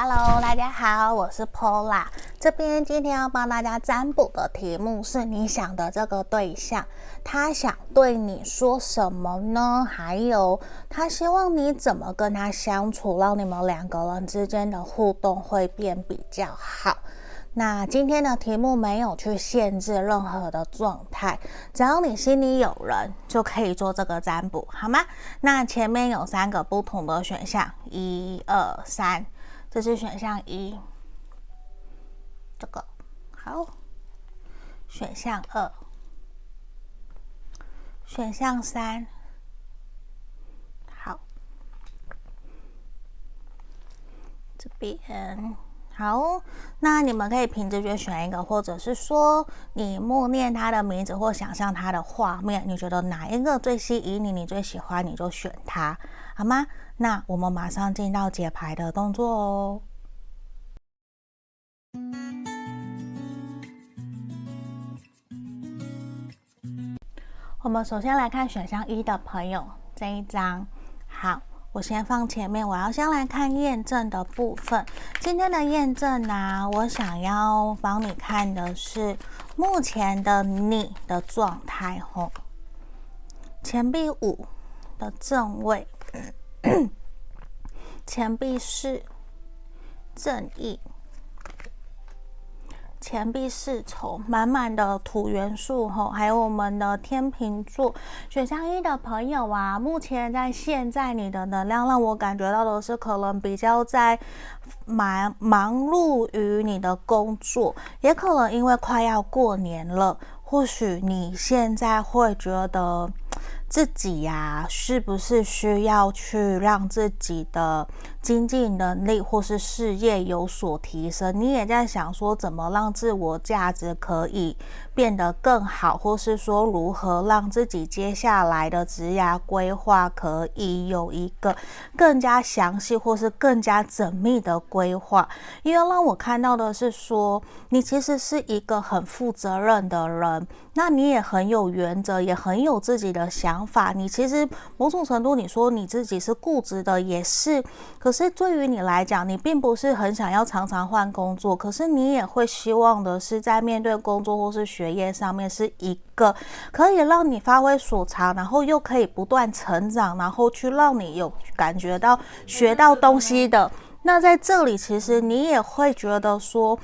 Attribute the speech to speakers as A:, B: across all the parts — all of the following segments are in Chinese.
A: Hello，大家好，我是 Pola。这边今天要帮大家占卜的题目是：你想的这个对象，他想对你说什么呢？还有，他希望你怎么跟他相处，让你们两个人之间的互动会变比较好。那今天的题目没有去限制任何的状态，只要你心里有人，就可以做这个占卜，好吗？那前面有三个不同的选项，一二三。这是选项一，这个好。选项二，选项三，好。这边好，那你们可以凭直觉选一个，或者是说你默念他的名字或想象他的画面，你觉得哪一个最吸引你，你最喜欢，你就选他，好吗？那我们马上进到解牌的动作哦。我们首先来看选项一的朋友这一张。好，我先放前面，我要先来看验证的部分。今天的验证呢、我想要帮你看的是目前的你的状态。吼，钱币五的正位。钱币是，正义，钱币是丑，满满的土元素吼，还有我们的天秤座选项一的朋友啊，目前在现在你的能量让我感觉到的是，可能比较在忙忙碌于你的工作，也可能因为快要过年了，或许你现在会觉得。自己呀、是不是需要去让自己的经济能力或是事业有所提升？你也在想说，怎么让自我价值可以变得更好，或是说如何让自己接下来的职涯规划可以有一个更加详细或是更加缜密的规划？因为让我看到的是说，你其实是一个很负责任的人，那你也很有原则，也很有自己的想。法，你其实某种程度，你说你自己是固执的，也是。可是对于你来讲，你并不是很想要常常换工作，可是你也会希望的是，在面对工作或是学业上面，是一个可以让你发挥所长，然后又可以不断成长，然后去让你有感觉到学到东西的。那在这里，其实你也会觉得说，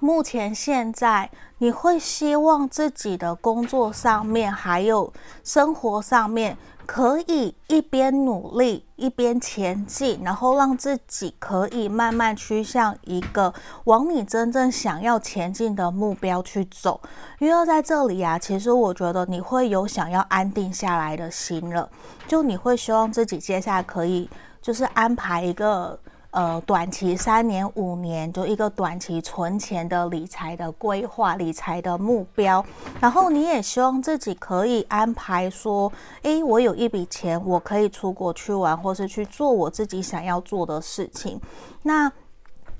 A: 目前现在。你会希望自己的工作上面，还有生活上面，可以一边努力一边前进，然后让自己可以慢慢趋向一个往你真正想要前进的目标去走。因为在这里啊，其实我觉得你会有想要安定下来的心了，就你会希望自己接下来可以就是安排一个。呃，短期三年五年，就一个短期存钱的理财的规划、理财的目标。然后你也希望自己可以安排说，诶，我有一笔钱，我可以出国去玩，或是去做我自己想要做的事情。那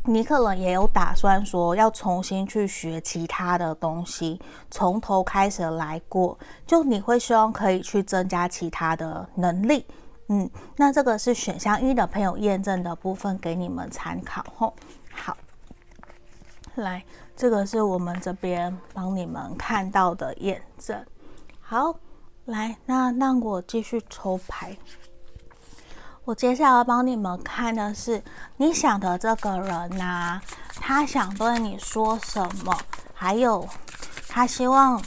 A: 你可能也有打算说，要重新去学其他的东西，从头开始来过。就你会希望可以去增加其他的能力。嗯，那这个是选项一的朋友验证的部分，给你们参考吼。好，来，这个是我们这边帮你们看到的验证。好，来，那让我继续抽牌。我接下来帮你们看的是你想的这个人呐、他想对你说什么，还有他希望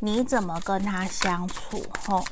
A: 你怎么跟他相处吼。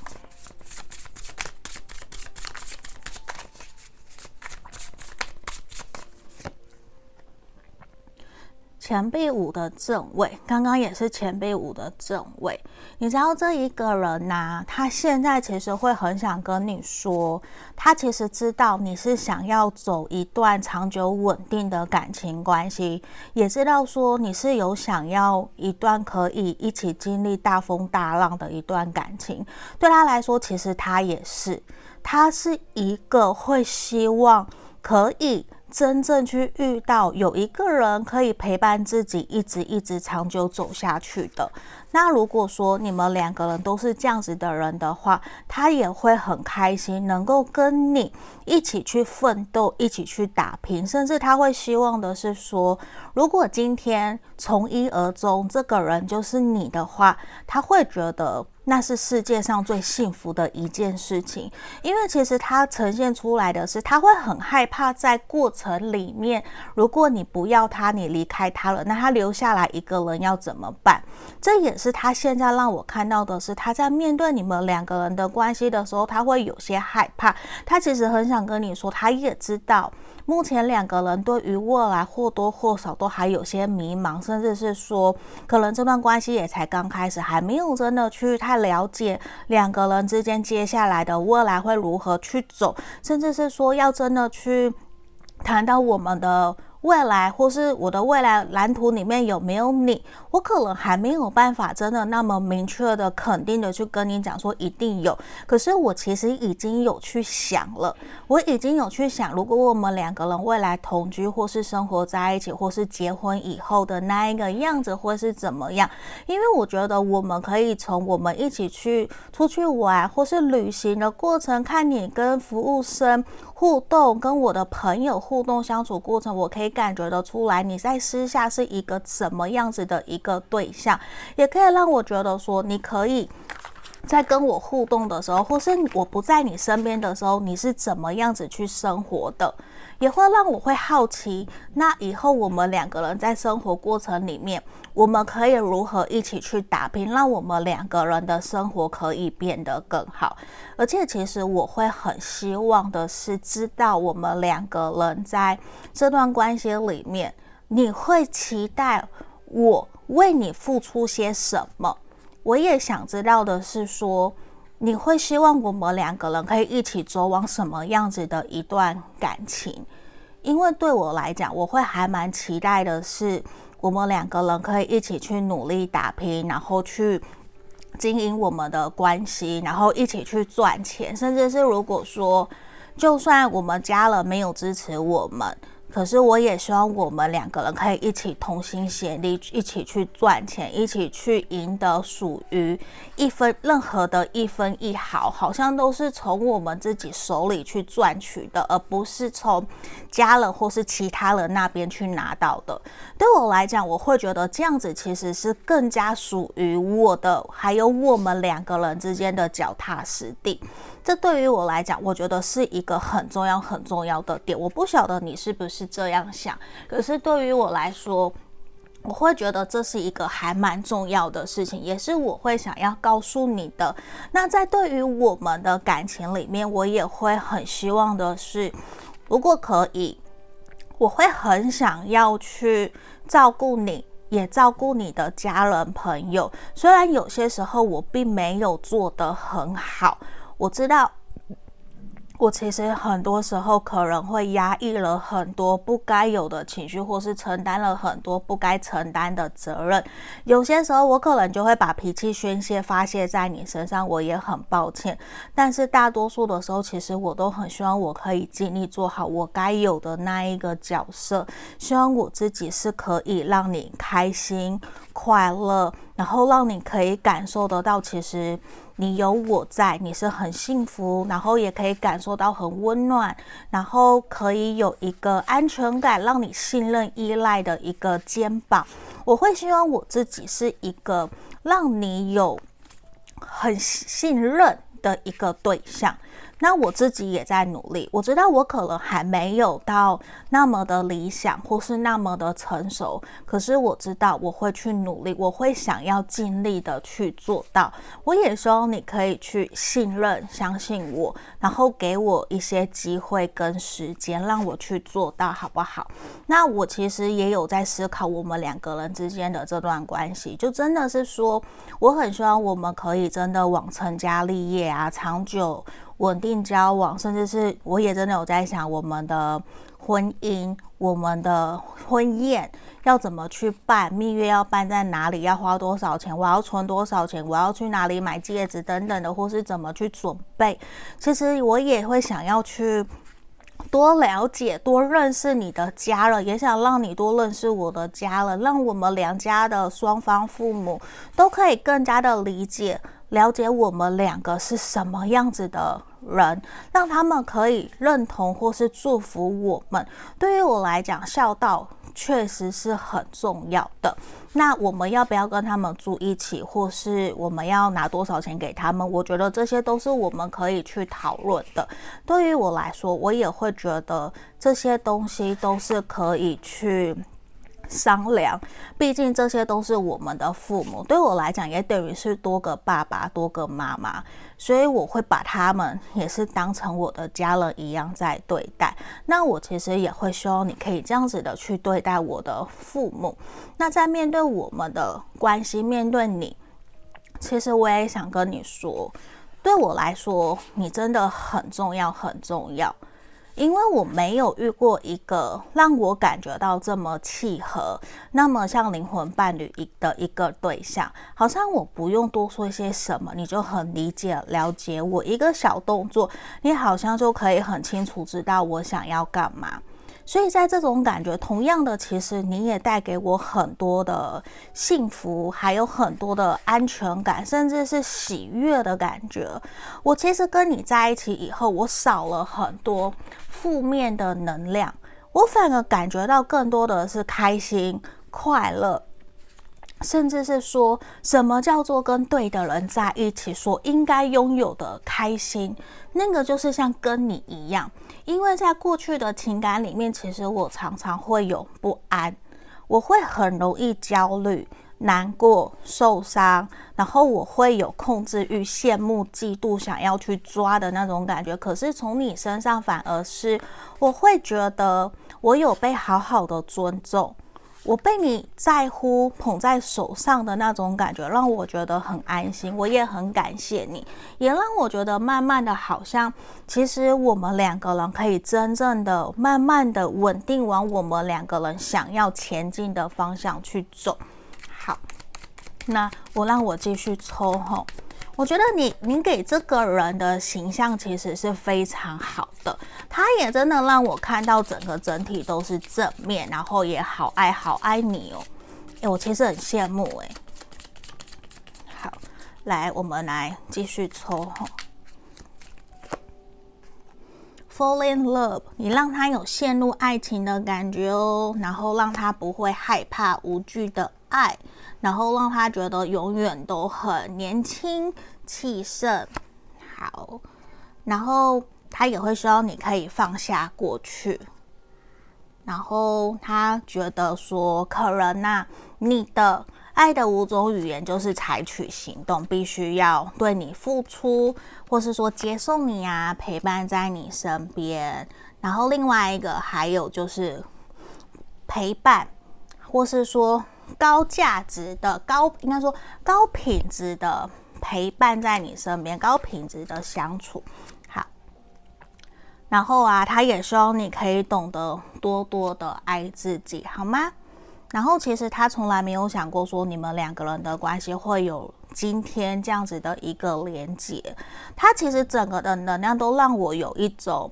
A: 钱币五的正位，刚刚也是钱币五的正位。你知道这一个人呐、他现在其实会很想跟你说，他其实知道你是想要走一段长久稳定的感情关系，也知道说你是有想要一段可以一起经历大风大浪的一段感情。对他来说，其实他也是，他是一个会希望可以。真正去遇到有一个人可以陪伴自己，一直一直长久走下去的。那如果说你们两个人都是这样子的人的话，他也会很开心，能够跟你一起去奋斗，一起去打拼，甚至他会希望的是说，如果今天从一而终，这个人就是你的话，他会觉得。那是世界上最幸福的一件事情，因为其实他呈现出来的是，他会很害怕在过程里面，如果你不要他，你离开他了，那他留下来一个人要怎么办？这也是他现在让我看到的是，他在面对你们两个人的关系的时候，他会有些害怕。他其实很想跟你说，他也知道。目前两个人对于未来或多或少都还有些迷茫，甚至是说，可能这段关系也才刚开始，还没有真的去太了解两个人之间接下来的未来会如何去走，甚至是说要真的去谈到我们的。未来或是我的未来蓝图里面有没有你？我可能还没有办法真的那么明确的、肯定的去跟你讲说一定有。可是我其实已经有去想了，我已经有去想，如果我们两个人未来同居或是生活在一起，或是结婚以后的那一个样子会是怎么样？因为我觉得我们可以从我们一起去出去玩或是旅行的过程，看你跟服务生互动，跟我的朋友互动相处过程，我可以。感觉得出来，你在私下是一个怎么样子的一个对象，也可以让我觉得说，你可以在跟我互动的时候，或是我不在你身边的时候，你是怎么样子去生活的。也会让我会好奇，那以后我们两个人在生活过程里面，我们可以如何一起去打拼，让我们两个人的生活可以变得更好。而且，其实我会很希望的是，知道我们两个人在这段关系里面，你会期待我为你付出些什么？我也想知道的是说。你会希望我们两个人可以一起走往什么样子的一段感情？因为对我来讲，我会还蛮期待的是，我们两个人可以一起去努力打拼，然后去经营我们的关系，然后一起去赚钱，甚至是如果说，就算我们家人没有支持我们。可是我也希望我们两个人可以一起同心协力，一起去赚钱，一起去赢得属于一分任何的一分一毫，好像都是从我们自己手里去赚取的，而不是从家人或是其他人那边去拿到的。对我来讲，我会觉得这样子其实是更加属于我的，还有我们两个人之间的脚踏实地。这对于我来讲，我觉得是一个很重要、很重要的点。我不晓得你是不是这样想，可是对于我来说，我会觉得这是一个还蛮重要的事情，也是我会想要告诉你的。那在对于我们的感情里面，我也会很希望的是，如果可以，我会很想要去照顾你，也照顾你的家人朋友。虽然有些时候我并没有做得很好。我知道，我其实很多时候可能会压抑了很多不该有的情绪，或是承担了很多不该承担的责任。有些时候，我可能就会把脾气宣泄发泄在你身上，我也很抱歉。但是大多数的时候，其实我都很希望我可以尽力做好我该有的那一个角色，希望我自己是可以让你开心快乐，然后让你可以感受得到，其实。你有我在，你是很幸福，然后也可以感受到很温暖，然后可以有一个安全感，让你信任、依赖的一个肩膀。我会希望我自己是一个让你有很信任的一个对象。那我自己也在努力，我知道我可能还没有到那么的理想，或是那么的成熟，可是我知道我会去努力，我会想要尽力的去做到。我也希望你可以去信任、相信我，然后给我一些机会跟时间，让我去做到，好不好？那我其实也有在思考我们两个人之间的这段关系，就真的是说，我很希望我们可以真的往成家立业啊，长久。稳定交往，甚至是我也真的有在想，我们的婚姻、我们的婚宴要怎么去办，蜜月要办在哪里，要花多少钱，我要存多少钱，我要去哪里买戒指等等的，或是怎么去准备。其实我也会想要去多了解、多认识你的家人，也想让你多认识我的家人，让我们两家的双方父母都可以更加的理解、了解我们两个是什么样子的人，让他们可以认同或是祝福我们。对于我来讲，孝道确实是很重要的。那我们要不要跟他们住一起，或是我们要拿多少钱给他们？我觉得这些都是我们可以去讨论的。对于我来说，我也会觉得这些东西都是可以去商量。毕竟这些都是我们的父母，对我来讲也等于是多个爸爸、多个妈妈。所以我会把他们也是当成我的家人一样在对待。那我其实也会希望你可以这样子的去对待我的父母。那在面对我们的关系，面对你，其实我也想跟你说，对我来说，你真的很重要，很重要。因为我没有遇过一个让我感觉到这么契合，那么像灵魂伴侣一的一个对象，好像我不用多说一些什么，你就很理解了解我，一个小动作，你好像就可以很清楚知道我想要干嘛。所以在这种感觉，同样的，其实你也带给我很多的幸福，还有很多的安全感，甚至是喜悦的感觉。我其实跟你在一起以后，我少了很多负面的能量，我反而感觉到更多的是开心、快乐，甚至是说什么叫做跟对的人在一起所应该拥有的开心，那个就是像跟你一样。因为在过去的情感里面，其实我常常会有不安，我会很容易焦虑、难过、受伤，然后我会有控制欲、羡慕、嫉妒、想要去抓的那种感觉。可是从你身上，反而是我会觉得我有被好好的尊重。我被你在乎、捧在手上的那种感觉，让我觉得很安心。我也很感谢你，也让我觉得慢慢的，好像其实我们两个人可以真正的、慢慢的稳定往我们两个人想要前进的方向去走。好，那我让我继续抽吼。我觉得你，你给这个人的形象其实是非常好的，他也真的让我看到整个整体都是正面，然后也好爱好爱你哦。哎，我其实很羡慕哎。好，来，我们来继续抽哈。Fall in love，你让他有陷入爱情的感觉哦，然后让他不会害怕无惧的爱。然后让他觉得永远都很年轻气盛，好，然后他也会希望你可以放下过去，然后他觉得说，可能呐，你的爱的五种语言就是采取行动，必须要对你付出，或是说接送你啊，陪伴在你身边，然后另外一个还有就是陪伴，或是说。高价值的高，应该说高品质的陪伴在你身边，高品质的相处，好。然后啊，他也希望你可以懂得多多的爱自己，好吗？然后其实他从来没有想过说你们两个人的关系会有今天这样子的一个连接。他其实整个的能量都让我有一种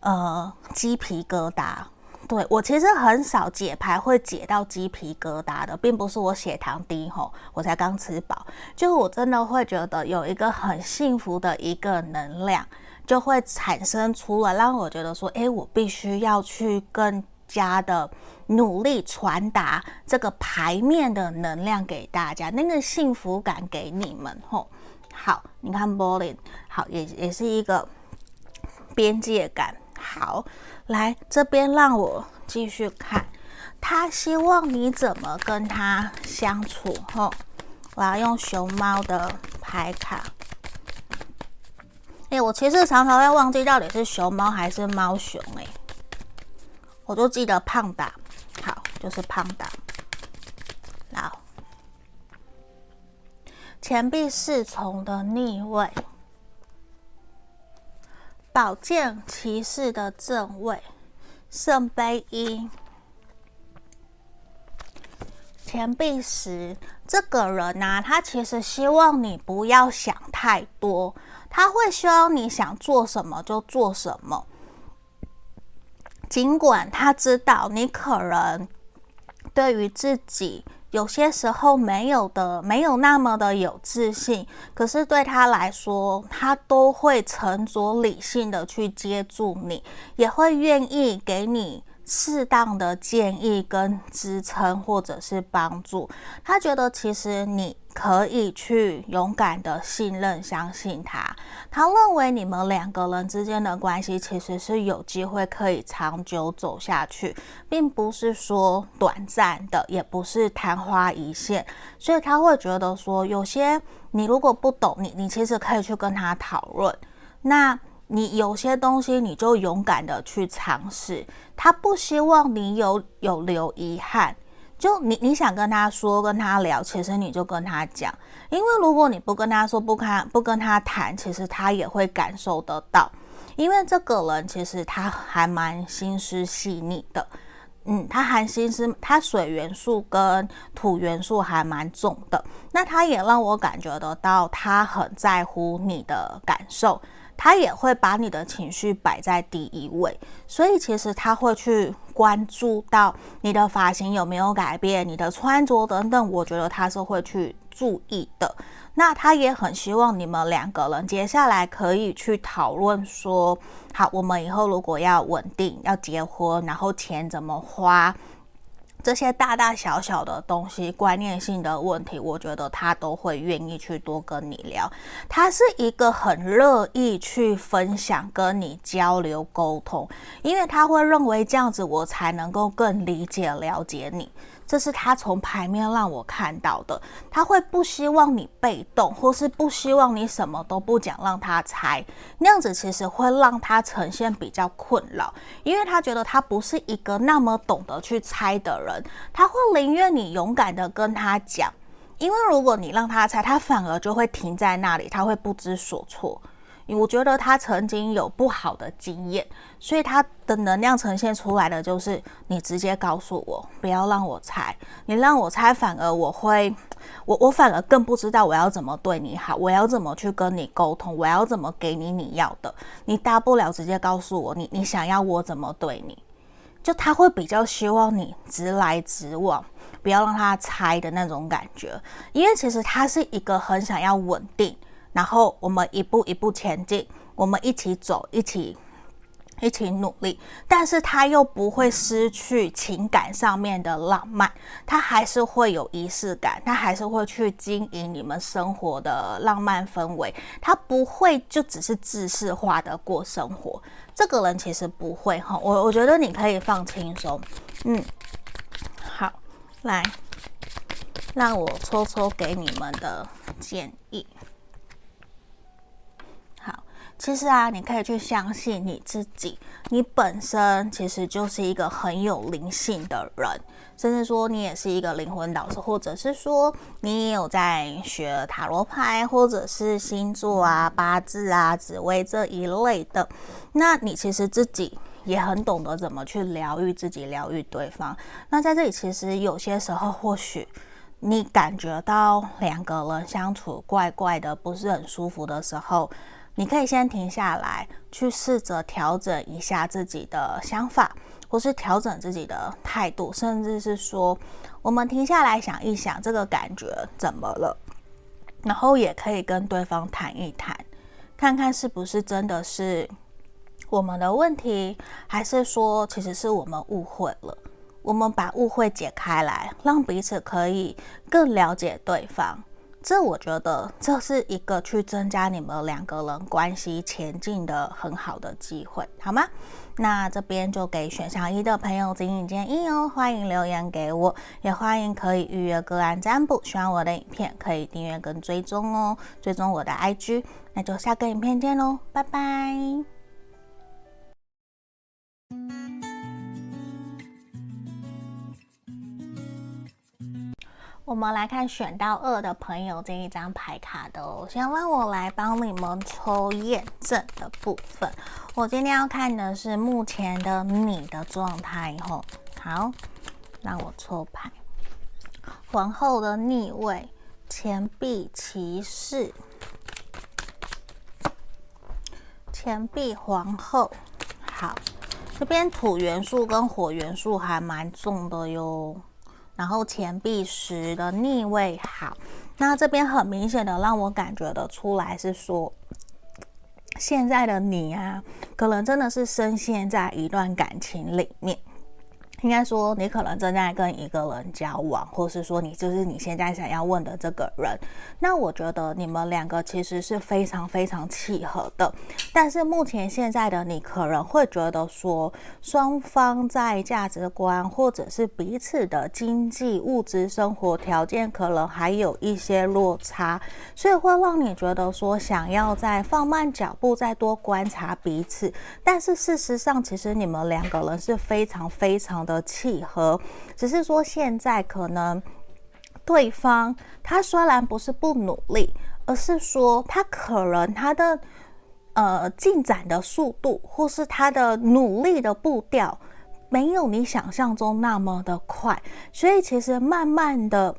A: 呃鸡皮疙瘩。对，我其实很少解牌会解到鸡皮疙瘩的，并不是我血糖低吼，我才刚吃饱，就我真的会觉得有一个很幸福的一个能量就会产生出来，让我觉得说，诶，我必须要去更加的努力传达这个牌面的能量给大家，那个幸福感给你们吼。好，你看柏林，好，也也是一个边界感，好。来这边，让我继续看。他希望你怎么跟他相处？吼，我要用熊猫的牌卡。哎，我其实常常会忘记到底是熊猫还是猫熊。哎，我就记得胖达，好，就是胖达。好，钱币侍从的逆位。宝剑骑士的正位，圣杯一，钱币十。这个人呢、啊，他其实希望你不要想太多，他会希望你想做什么就做什么。尽管他知道你可能对于自己有些时候没有的，没有那么的有自信，可是对他来说，他都会沉着理性的去接住你，也会愿意给你。适当的建议跟支撑，或者是帮助，他觉得其实你可以去勇敢的信任、相信他。他认为你们两个人之间的关系其实是有机会可以长久走下去，并不是说短暂的，也不是昙花一现。所以他会觉得说，有些你如果不懂，你你其实可以去跟他讨论。那。你有些东西，你就勇敢的去尝试。他不希望你有有留遗憾，就你你想跟他说、跟他聊，其实你就跟他讲。因为如果你不跟他说、不看、不跟他谈，其实他也会感受得到。因为这个人其实他还蛮心思细腻的，嗯，他含心思，他水元素跟土元素还蛮重的。那他也让我感觉得到，他很在乎你的感受。他也会把你的情绪摆在第一位，所以其实他会去关注到你的发型有没有改变，你的穿着等等，我觉得他是会去注意的。那他也很希望你们两个人接下来可以去讨论说，好，我们以后如果要稳定，要结婚，然后钱怎么花。这些大大小小的东西，观念性的问题，我觉得他都会愿意去多跟你聊。他是一个很乐意去分享、跟你交流、沟通，因为他会认为这样子我才能够更理解、了解你。这是他从牌面让我看到的，他会不希望你被动，或是不希望你什么都不讲，让他猜，那样子其实会让他呈现比较困扰，因为他觉得他不是一个那么懂得去猜的人，他会宁愿你勇敢的跟他讲，因为如果你让他猜，他反而就会停在那里，他会不知所措。我觉得他曾经有不好的经验，所以他的能量呈现出来的就是你直接告诉我，不要让我猜。你让我猜，反而我会，我我反而更不知道我要怎么对你好，我要怎么去跟你沟通，我要怎么给你你要的。你大不了直接告诉我，你你想要我怎么对你，就他会比较希望你直来直往，不要让他猜的那种感觉，因为其实他是一个很想要稳定。然后我们一步一步前进，我们一起走，一起一起努力。但是他又不会失去情感上面的浪漫，他还是会有仪式感，他还是会去经营你们生活的浪漫氛围。他不会就只是制式化的过生活。这个人其实不会哈，我我觉得你可以放轻松。嗯，好，来，让我抽抽给你们的建议。其实啊，你可以去相信你自己，你本身其实就是一个很有灵性的人，甚至说你也是一个灵魂导师，或者是说你也有在学塔罗牌，或者是星座啊、八字啊、紫微这一类的。那你其实自己也很懂得怎么去疗愈自己、疗愈对方。那在这里，其实有些时候，或许你感觉到两个人相处怪怪的，不是很舒服的时候。你可以先停下来，去试着调整一下自己的想法，或是调整自己的态度，甚至是说，我们停下来想一想这个感觉怎么了，然后也可以跟对方谈一谈，看看是不是真的是我们的问题，还是说其实是我们误会了。我们把误会解开来，让彼此可以更了解对方。这我觉得这是一个去增加你们两个人关系前进的很好的机会，好吗？那这边就给选项一的朋友指引建议哦，欢迎留言给我，也欢迎可以预约个案占卜。喜欢我的影片可以订阅跟追踪哦，追踪我的 IG。那就下个影片见喽，拜拜。我们来看选到二的朋友这一张牌卡的哦，先让我来帮你们抽验证的部分。我今天要看的是目前的你的状态吼。好，让我抽牌。皇后的逆位，钱币骑士，钱币皇后。好，这边土元素跟火元素还蛮重的哟。然后钱币十的逆位，好，那这边很明显的让我感觉得出来是说，现在的你啊，可能真的是深陷在一段感情里面。应该说，你可能正在跟一个人交往，或是说你就是你现在想要问的这个人。那我觉得你们两个其实是非常非常契合的。但是目前现在的你可能会觉得说，双方在价值观或者是彼此的经济物质生活条件可能还有一些落差，所以会让你觉得说想要再放慢脚步，再多观察彼此。但是事实上，其实你们两个人是非常非常的。契合，只是说现在可能对方他虽然不是不努力，而是说他可能他的呃进展的速度，或是他的努力的步调，没有你想象中那么的快，所以其实慢慢的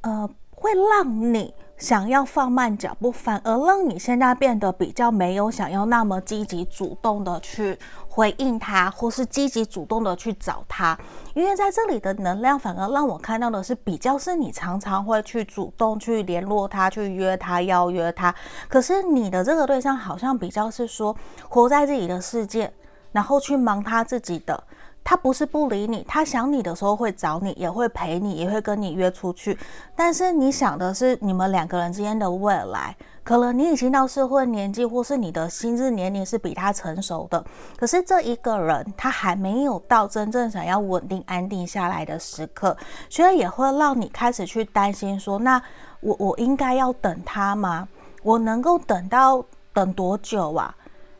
A: 呃会让你。想要放慢脚步，反而让你现在变得比较没有想要那么积极主动的去回应他，或是积极主动的去找他。因为在这里的能量，反而让我看到的是比较是你常常会去主动去联络他，去约他，邀约他。可是你的这个对象好像比较是说活在自己的世界，然后去忙他自己的。他不是不理你，他想你的时候会找你，也会陪你，也会跟你约出去。但是你想的是你们两个人之间的未来，可能你已经到社会年纪，或是你的心智年龄是比他成熟的。可是这一个人他还没有到真正想要稳定安定下来的时刻，所以也会让你开始去担心说：那我我应该要等他吗？我能够等到等多久啊？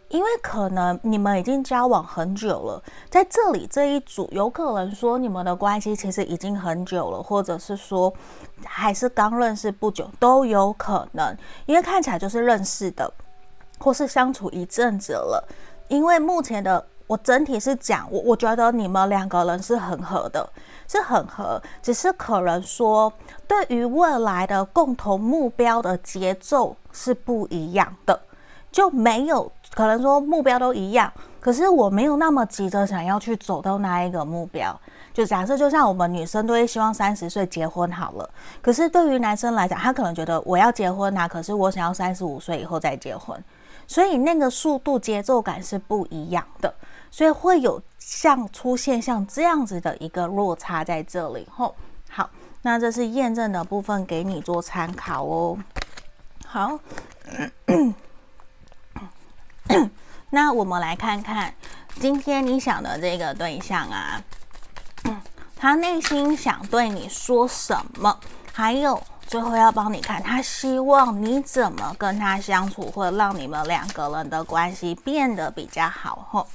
A: 因为可能你们已经交往很久了，在这里这一组有可能说你们的关系其实已经很久了，或者是说还是刚认识不久都有可能。因为看起来就是认识的，或是相处一阵子了。因为目前的我整体是讲，我我觉得你们两个人是很合的，是很合，只是可能说对于未来的共同目标的节奏是不一样的，就没有。可能说目标都一样，可是我没有那么急着想要去走到那一个目标。就假设，就像我们女生都会希望三十岁结婚好了，可是对于男生来讲，他可能觉得我要结婚啊，可是我想要三十五岁以后再结婚，所以那个速度节奏感是不一样的，所以会有像出现像这样子的一个落差在这里。吼，好，那这是验证的部分，给你做参考哦。好。那我们来看看今天你想的这个对象啊，他内心想对你说什么？还有最后要帮你看，他希望你怎么跟他相处，会让你们两个人的关系变得比较好。吼，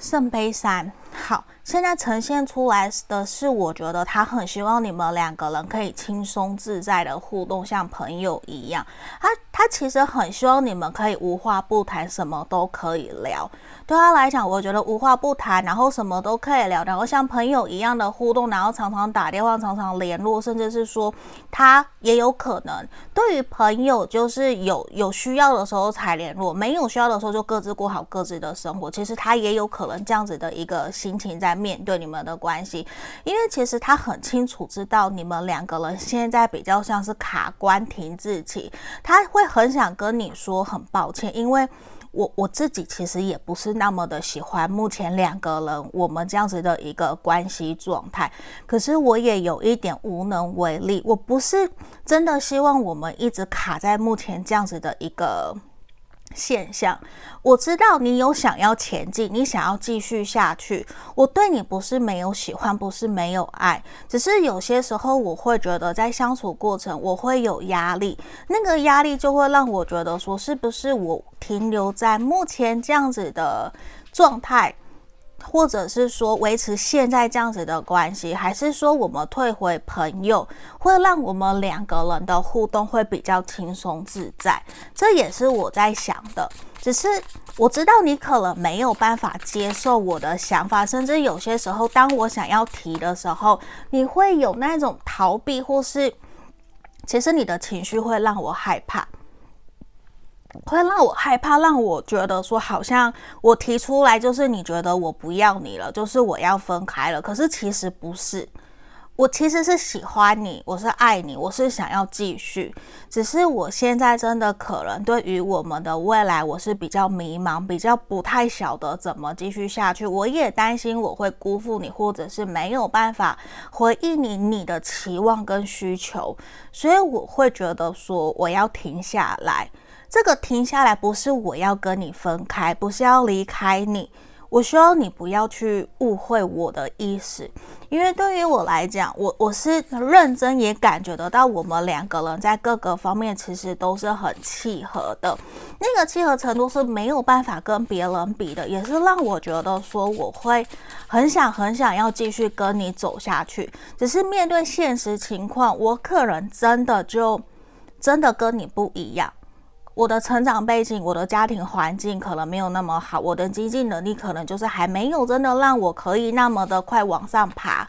A: 圣杯三，好。现在呈现出来的是，我觉得他很希望你们两个人可以轻松自在的互动，像朋友一样。他他其实很希望你们可以无话不谈，什么都可以聊。对他来讲，我觉得无话不谈，然后什么都可以聊，然后像朋友一样的互动，然后常常打电话，常常联络，甚至是说他也有可能对于朋友就是有有需要的时候才联络，没有需要的时候就各自过好各自的生活。其实他也有可能这样子的一个心情在。来面对你们的关系，因为其实他很清楚知道你们两个人现在比较像是卡关停滞期，他会很想跟你说很抱歉，因为我我自己其实也不是那么的喜欢目前两个人我们这样子的一个关系状态，可是我也有一点无能为力，我不是真的希望我们一直卡在目前这样子的一个。现象，我知道你有想要前进，你想要继续下去。我对你不是没有喜欢，不是没有爱，只是有些时候我会觉得在相处过程我会有压力，那个压力就会让我觉得说，是不是我停留在目前这样子的状态？或者是说维持现在这样子的关系，还是说我们退回朋友，会让我们两个人的互动会比较轻松自在？这也是我在想的。只是我知道你可能没有办法接受我的想法，甚至有些时候，当我想要提的时候，你会有那种逃避，或是其实你的情绪会让我害怕。会让我害怕，让我觉得说好像我提出来就是你觉得我不要你了，就是我要分开了。可是其实不是。我其实是喜欢你，我是爱你，我是想要继续。只是我现在真的可能对于我们的未来，我是比较迷茫，比较不太晓得怎么继续下去。我也担心我会辜负你，或者是没有办法回应你你的期望跟需求，所以我会觉得说我要停下来。这个停下来不是我要跟你分开，不是要离开你。我希望你不要去误会我的意思，因为对于我来讲，我我是认真也感觉得到，我们两个人在各个方面其实都是很契合的，那个契合程度是没有办法跟别人比的，也是让我觉得说我会很想很想要继续跟你走下去，只是面对现实情况，我可能真的就真的跟你不一样。我的成长背景，我的家庭环境可能没有那么好，我的经济能力可能就是还没有真的让我可以那么的快往上爬。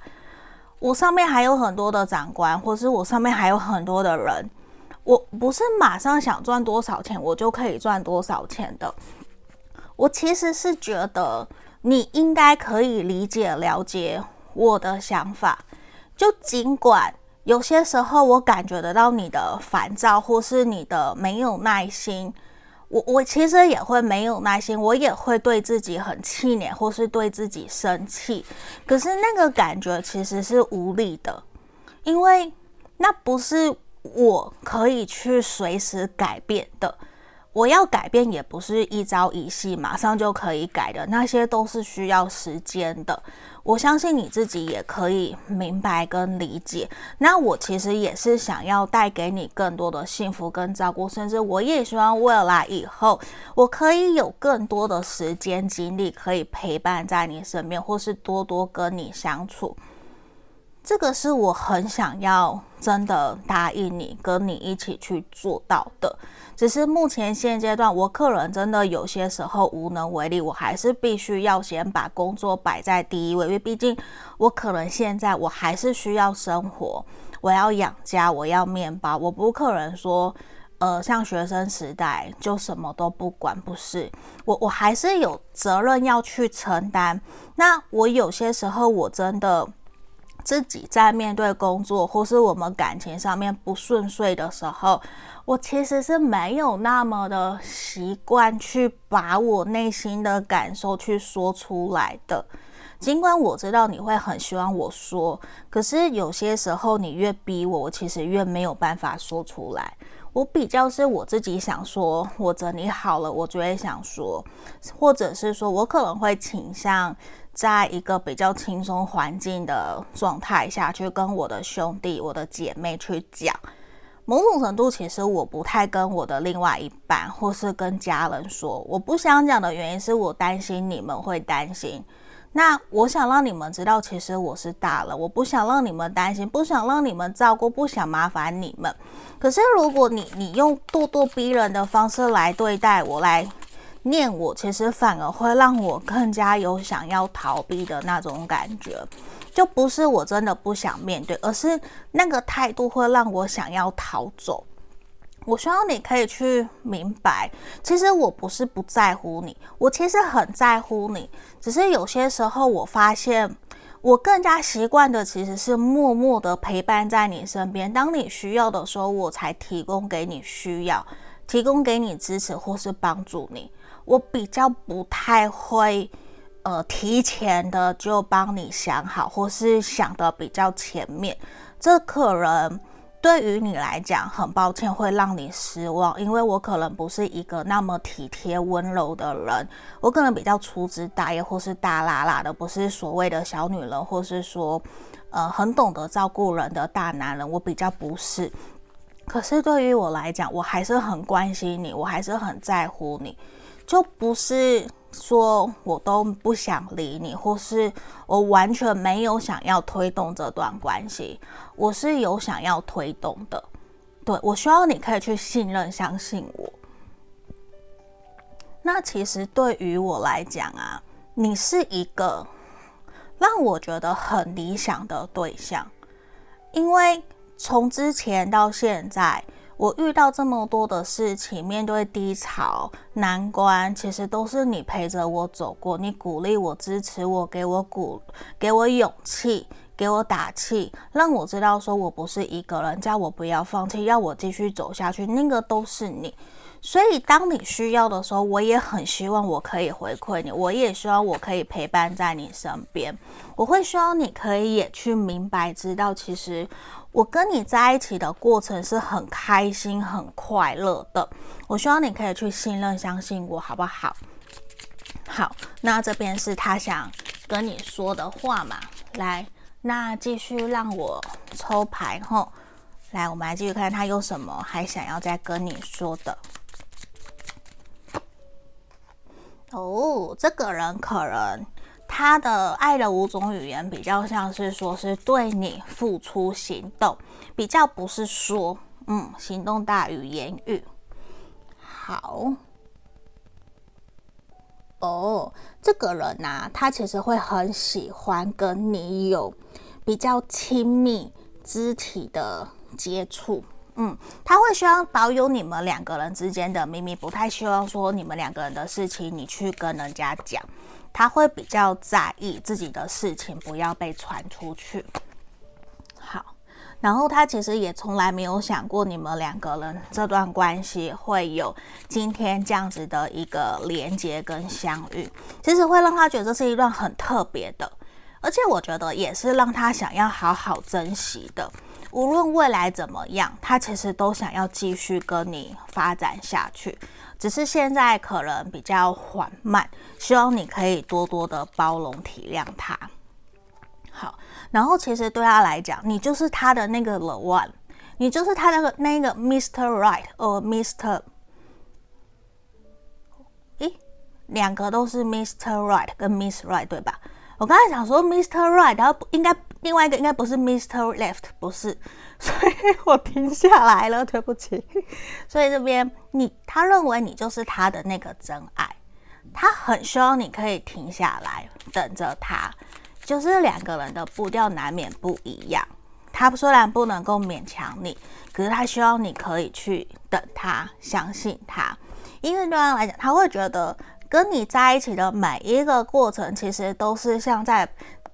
A: 我上面还有很多的长官，或是我上面还有很多的人，我不是马上想赚多少钱，我就可以赚多少钱的。我其实是觉得你应该可以理解了解我的想法，就尽管。有些时候，我感觉得到你的烦躁，或是你的没有耐心。我我其实也会没有耐心，我也会对自己很气馁，或是对自己生气。可是那个感觉其实是无力的，因为那不是我可以去随时改变的。我要改变也不是一朝一夕，马上就可以改的，那些都是需要时间的。我相信你自己也可以明白跟理解。那我其实也是想要带给你更多的幸福跟照顾，甚至我也希望未来以后我可以有更多的时间精力可以陪伴在你身边，或是多多跟你相处。这个是我很想要真的答应你，跟你一起去做到的。只是目前现阶段，我可能真的有些时候无能为力，我还是必须要先把工作摆在第一位，因为毕竟我可能现在我还是需要生活，我要养家，我要面包，我不可能说，呃，像学生时代就什么都不管，不是，我我还是有责任要去承担。那我有些时候我真的。自己在面对工作或是我们感情上面不顺遂的时候，我其实是没有那么的习惯去把我内心的感受去说出来的。尽管我知道你会很希望我说，可是有些时候你越逼我，我其实越没有办法说出来。我比较是我自己想说，我整理好了，我就会想说，或者是说我可能会倾向。在一个比较轻松环境的状态下去跟我的兄弟、我的姐妹去讲，某种程度其实我不太跟我的另外一半或是跟家人说。我不想讲的原因是我担心你们会担心。那我想让你们知道，其实我是大了，我不想让你们担心，不想让你们照顾，不想麻烦你们。可是如果你你用咄咄逼人的方式来对待我，来。念我，其实反而会让我更加有想要逃避的那种感觉，就不是我真的不想面对，而是那个态度会让我想要逃走。我希望你可以去明白，其实我不是不在乎你，我其实很在乎你，只是有些时候我发现，我更加习惯的其实是默默的陪伴在你身边，当你需要的时候，我才提供给你需要，提供给你支持或是帮助你。我比较不太会，呃，提前的就帮你想好，或是想的比较前面。这可能对于你来讲，很抱歉会让你失望，因为我可能不是一个那么体贴温柔的人，我可能比较粗枝大叶或是大剌剌的，不是所谓的小女人，或是说，呃，很懂得照顾人的大男人，我比较不是。可是对于我来讲，我还是很关心你，我还是很在乎你。就不是说我都不想理你，或是我完全没有想要推动这段关系，我是有想要推动的。对，我希望你可以去信任、相信我。那其实对于我来讲啊，你是一个让我觉得很理想的对象，因为从之前到现在。我遇到这么多的事情，面对低潮、难关，其实都是你陪着我走过，你鼓励我、支持我，给我鼓，给我勇气，给我打气，让我知道说我不是一个人，叫我不要放弃，要我继续走下去，那个都是你。所以，当你需要的时候，我也很希望我可以回馈你，我也希望我可以陪伴在你身边。我会希望你可以也去明白，知道其实我跟你在一起的过程是很开心、很快乐的。我希望你可以去信任、相信我，好不好？好，那这边是他想跟你说的话嘛？来，那继续让我抽牌吼。来，我们来继续看他有什么还想要再跟你说的。哦，这个人可能他的爱的五种语言比较像是说是对你付出行动，比较不是说，嗯，行动大于言语。好，哦，这个人呐、他其实会很喜欢跟你有比较亲密肢体的接触。嗯，他会希望保有你们两个人之间的秘密，不太希望说你们两个人的事情你去跟人家讲。他会比较在意自己的事情不要被传出去。好，然后他其实也从来没有想过你们两个人这段关系会有今天这样子的一个连接跟相遇，其实会让他觉得这是一段很特别的，而且我觉得也是让他想要好好珍惜的。无论未来怎么样，他其实都想要继续跟你发展下去，只是现在可能比较缓慢，希望你可以多多的包容体谅他。好，然后其实对他来讲，你就是他的那个 the one，你就是他那个那个 Mr. Right 或 Mr. 咦，两个都是 Mr. Right 跟 Miss Right 对吧？我刚才想说 Mr. Right，然后应该。另外一个应该不是 Mr. Left，不是，所以我停下来了，对不起。所以这边你，他认为你就是他的那个真爱，他很希望你可以停下来等着他，就是两个人的步调难免不一样。他虽然不能够勉强你，可是他希望你可以去等他，相信他，因为对他来讲，他会觉得跟你在一起的每一个过程，其实都是像在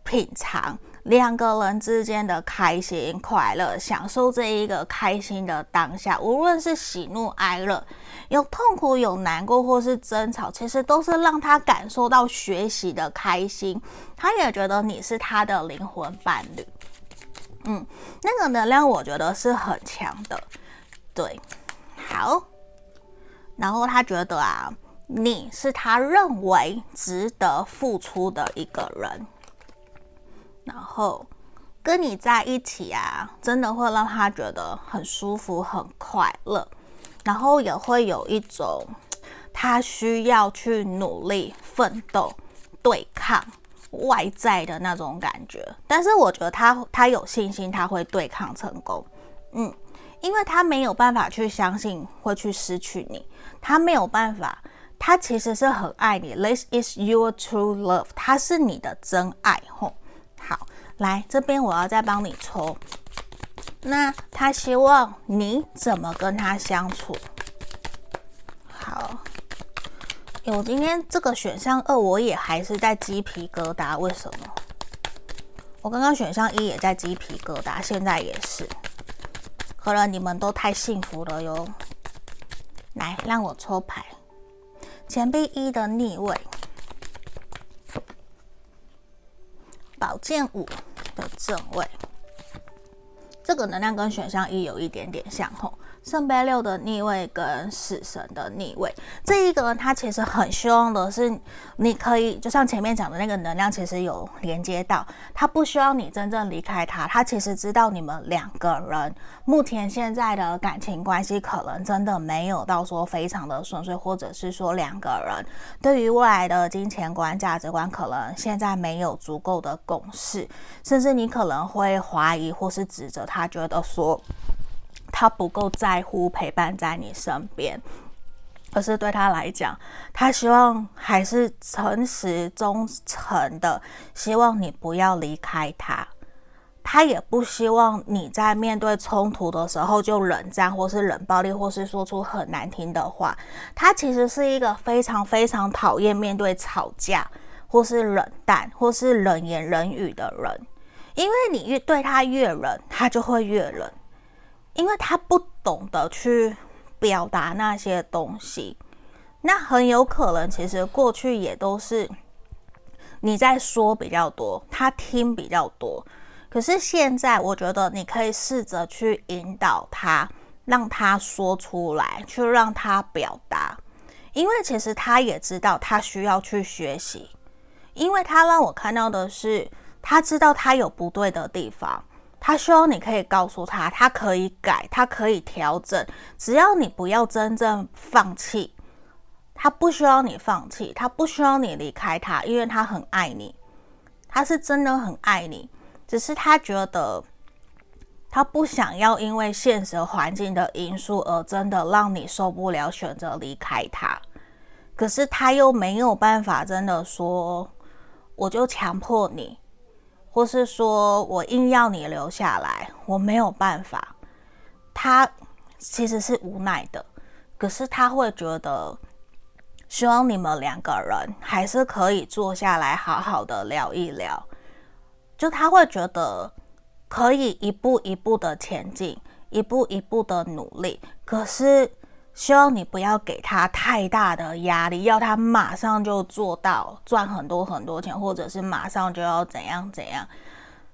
A: 品尝。两个人之间的开心快乐，享受这一个开心的当下，无论是喜怒哀乐，有痛苦、有难过，或是争吵，其实都是让他感受到学习的开心。他也觉得你是他的灵魂伴侣，嗯，那个能量我觉得是很强的，对，好。然后他觉得啊，你是他认为值得付出的一个人。然后跟你在一起啊，真的会让他觉得很舒服、很快乐，然后也会有一种他需要去努力奋斗、对抗外在的那种感觉。但是我觉得他他有信心，他会对抗成功。嗯，因为他没有办法去相信会去失去你，他没有办法，他其实是很爱你。This is your true love，他是你的真爱，吼。来这边我要再帮你抽。那他希望你怎么跟他相处？好，我今天这个选项二，我也还是在鸡皮疙瘩。为什么？我刚刚选项一也在鸡皮疙瘩，现在也是。可能你们都太幸福了哟。来，让我抽牌。钱币一的逆位。宝剑五的正位，这个能量跟选项一有一点点像吼。圣杯六的逆位跟死神的逆位，这一个他其实很希望的是，你可以就像前面讲的那个能量，其实有连接到他，不希望你真正离开他。他其实知道你们两个人目前现在的感情关系可能真的没有到说非常的顺遂，或者是说两个人对于未来的金钱观、价值观可能现在没有足够的共识，甚至你可能会怀疑或是指责他，觉得说。他不够在乎陪伴在你身边，可是对他来讲，他希望还是诚实忠诚的，希望你不要离开他。他也不希望你在面对冲突的时候就冷战，或是冷暴力，或是说出很难听的话。他其实是一个非常非常讨厌面对吵架，或是冷淡，或是冷言冷语的人。因为你越对他越冷，他就会越冷，因为他不懂得去表达那些东西。那很有可能，其实过去也都是你在说比较多，他听比较多。可是现在，我觉得你可以试着去引导他，让他说出来，去让他表达。因为其实他也知道他需要去学习，因为他让我看到的是，他知道他有不对的地方，他希望你可以告诉他，他可以改，他可以调整，只要你不要真正放弃。他不需要你放弃，他不需要你离开他，因为他很爱你，他是真的很爱你。只是他觉得，他不想要因为现实环境的因素而真的让你受不了，选择离开他。可是他又没有办法真的说，我就强迫你，或是说我硬要你留下来，我没有办法。他其实是无奈的，可是他会觉得，希望你们两个人还是可以坐下来好好的聊一聊。就他会觉得可以一步一步的前进，一步一步的努力，可是希望你不要给他太大的压力，要他马上就做到赚很多很多钱，或者是马上就要怎样怎样。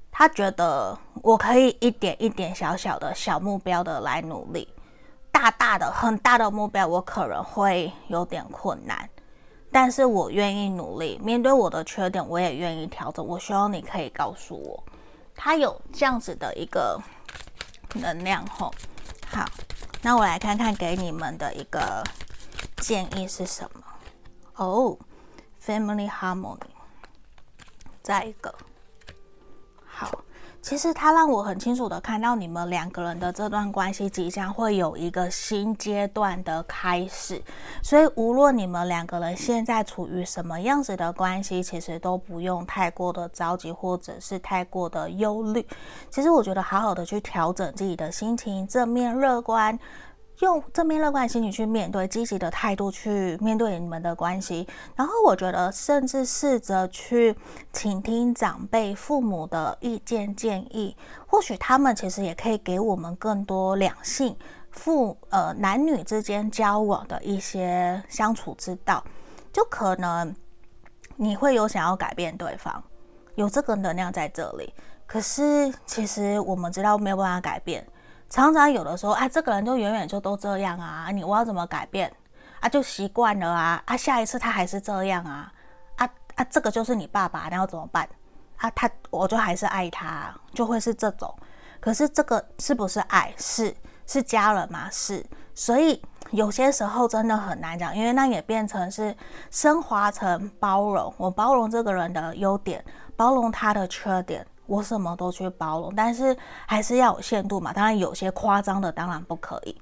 A: 他觉得我可以一点一点小小的小目标的来努力，大大的很大的目标我可能会有点困难。但是我愿意努力，面对我的缺点，我也愿意调整。我希望你可以告诉我，他有这样子的一个能量吼。好，那我来看看给你们的一个建议是什么？哦，family harmony，再一个，好。其实他让我很清楚的看到你们两个人的这段关系即将会有一个新阶段的开始，所以无论你们两个人现在处于什么样子的关系，其实都不用太过的着急或者是太过的忧虑。其实我觉得好好的去调整自己的心情，正面乐观。用正面乐观的心情去面对，积极的态度去面对你们的关系。然后我觉得，甚至试着去倾听长辈、父母的意见建议，或许他们其实也可以给我们更多两性父呃男女之间交往的一些相处之道。就可能你会有想要改变对方，有这个能量在这里。可是其实我们知道没有办法改变。常常有的时候，啊，这个人就远远就都这样啊，你我要怎么改变啊？就习惯了啊，啊，下一次他还是这样啊，啊啊，这个就是你爸爸，那要怎么办？啊，他我就还是爱他，就会是这种。可是这个是不是爱？是是家人吗？是。所以有些时候真的很难讲，因为那也变成是升华成包容，我包容这个人的优点，包容他的缺点。我什么都去包容，但是还是要有限度嘛。当然有些夸张的，当然不可以。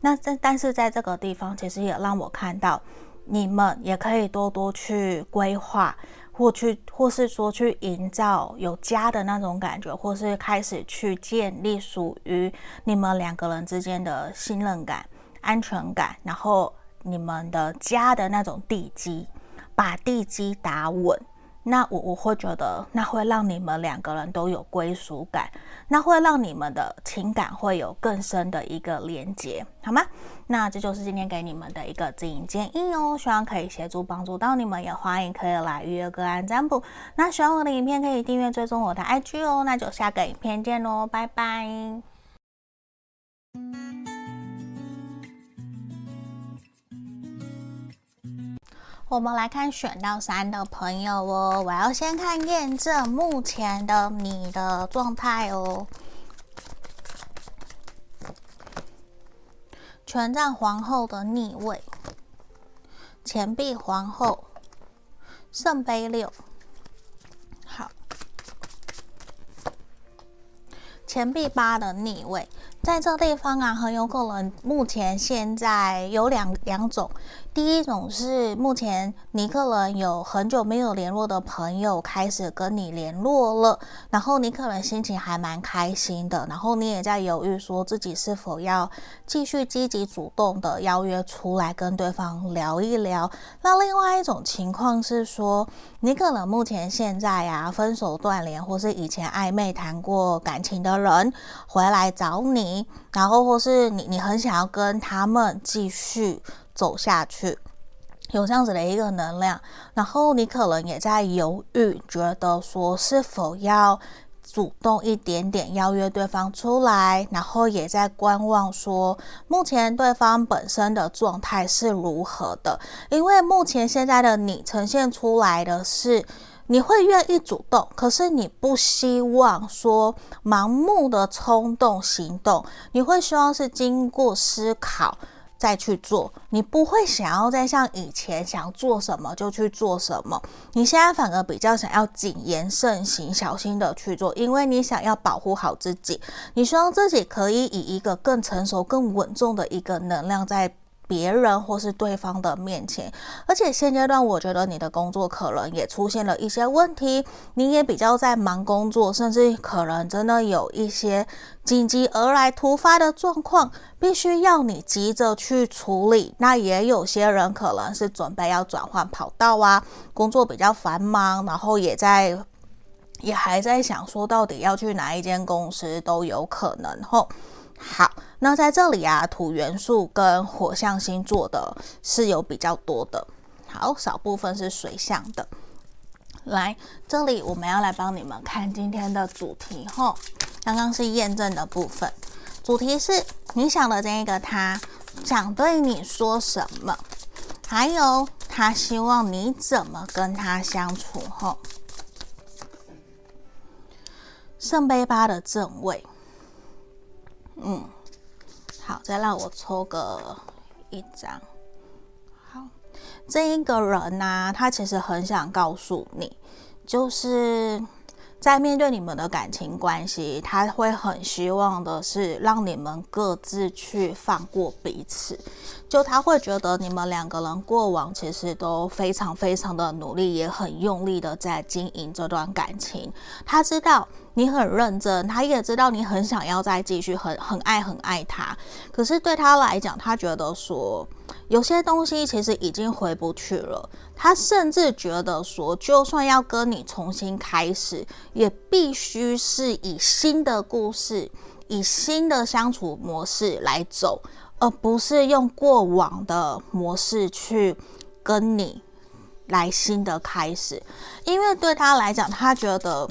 A: 那这但是在这个地方，其实也让我看到，你们也可以多多去规划，或去或是说去营造有家的那种感觉，或是开始去建立属于你们两个人之间的信任感、安全感，然后你们的家的那种地基，把地基打稳。那我我会觉得，那会让你们两个人都有归属感，那会让你们的情感会有更深的一个连接，好吗？那这就是今天给你们的一个指引建议哦，希望可以协助帮助到你们，也欢迎可以来预约个案占卜。那喜欢我的影片可以订阅追踪我的 IG 哦，那就下个影片见喽，拜拜。我们来看选到三的朋友哦，我要先看验证目前的你的状态哦。权杖皇后的逆位，钱币皇后，圣杯六，好，钱币八的逆位。在这地方啊，很有可能目前现在有两两种，第一种是目前你可能有很久没有联络的朋友开始跟你联络了，然后你可能心情还蛮开心的，然后你也在犹豫说自己是否要继续积极主动的邀约出来跟对方聊一聊。那另外一种情况是说，你可能目前现在、啊、分手断联，或是以前暧昧谈过感情的人回来找你，然后或是你你很想要跟他们继续。走下去，有这样子的一个能量，然后你可能也在犹豫，觉得说是否要主动一点点邀约对方出来，然后也在观望说目前对方本身的状态是如何的，因为目前现在的你呈现出来的是你会愿意主动，可是你不希望说盲目的冲动行动，你会希望是经过思考。再去做，你不会想要再像以前想做什么就去做什么。你现在反而比较想要谨言慎行，小心的去做，因为你想要保护好自己，你希望自己可以以一个更成熟、更稳重的一个能量在。别人或是对方的面前，而且现阶段我觉得你的工作可能也出现了一些问题，你也比较在忙工作，甚至可能真的有一些紧急而来突发的状况，必须要你急着去处理。那也有些人可能是准备要转换跑道啊，工作比较繁忙，然后也在也还在想说到底要去哪一间公司都有可能吼。好，那在这里啊，土元素跟火象星座的是有比较多的，好，少部分是水象的。来，这里我们要来帮你们看今天的主题吼，刚刚是验证的部分，主题是你想的这一个他想对你说什么，还有他希望你怎么跟他相处吼。圣杯八的正位。嗯，好，再让我抽个一张。好，这一个人呢、他其实很想告诉你，就是在面对你们的感情关系，他会很希望的是让你们各自去放过彼此。就他会觉得你们两个人过往其实都非常非常的努力，也很用力的在经营这段感情。他知道。你很认真，他也知道你很想要再继续，很很爱很爱他。可是对他来讲，他觉得说有些东西其实已经回不去了。他甚至觉得说，就算要跟你重新开始，也必须是以新的故事、以新的相处模式来走，而不是用过往的模式去跟你来新的开始。因为对他来讲，他觉得。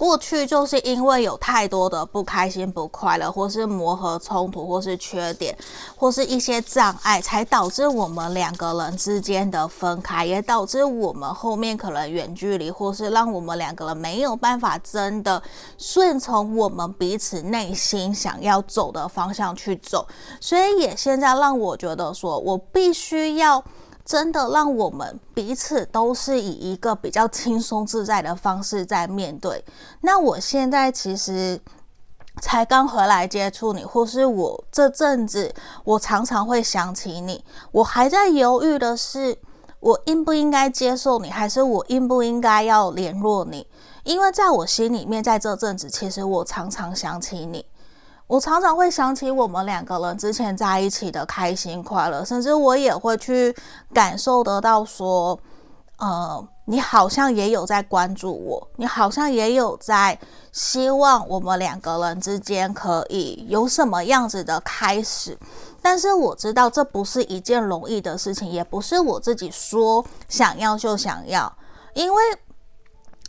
A: 过去就是因为有太多的不开心、不快乐，或是磨合、冲突，或是缺点，或是一些障碍，才导致我们两个人之间的分开，也导致我们后面可能远距离，或是让我们两个人没有办法真的顺从我们彼此内心想要走的方向去走。所以也现在让我觉得说，我必须要。真的让我们彼此都是以一个比较轻松自在的方式在面对。那我现在其实才刚回来接触你，或是我这阵子我常常会想起你，我还在犹豫的是，我应不应该接受你，还是我应不应该要联络你？因为在我心里面，在这阵子，其实我常常想起你。我常常会想起我们两个人之前在一起的开心快乐，甚至我也会去感受得到说，呃，你好像也有在关注我，你好像也有在希望我们两个人之间可以有什么样子的开始。但是我知道这不是一件容易的事情，也不是我自己说想要就想要，因为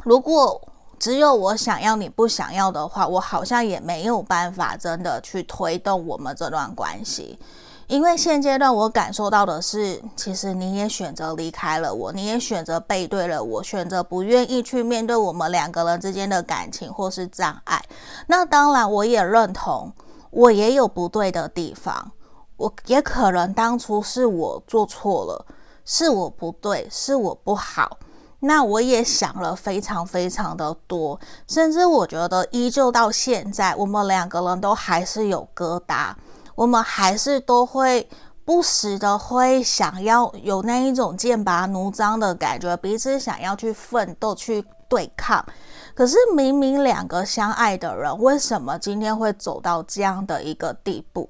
A: 如果。只有我想要，你不想要的话，我好像也没有办法真的去推动我们这段关系。因为现阶段我感受到的是，其实你也选择离开了我，你也选择背对了我，选择不愿意去面对我们两个人之间的感情或是障碍。那当然，我也认同，我也有不对的地方，我也可能当初是我做错了，是我不对，是我不好。那我也想了非常非常的多，甚至我觉得依旧到现在，我们两个人都还是有疙瘩，我们还是都会不时的会想要有那一种剑拔弩张的感觉，彼此想要去奋斗、去对抗。可是明明两个相爱的人，为什么今天会走到这样的一个地步？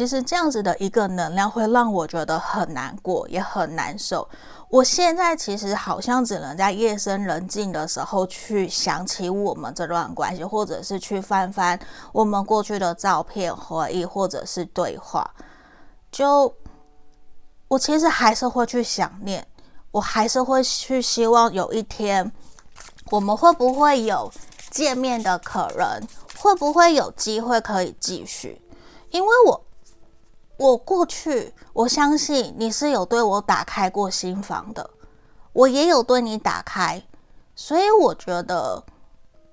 A: 其实这样子的一个能量会让我觉得很难过，也很难受。我现在其实好像只能在夜深人静的时候去想起我们这段关系，或者是去翻翻我们过去的照片、回忆，或者是对话。就我其实还是会去想念，我还是会去希望有一天我们会不会有见面的可能，会不会有机会可以继续，因为我。我过去，我相信你是有对我打开过心房的，我也有对你打开，所以我觉得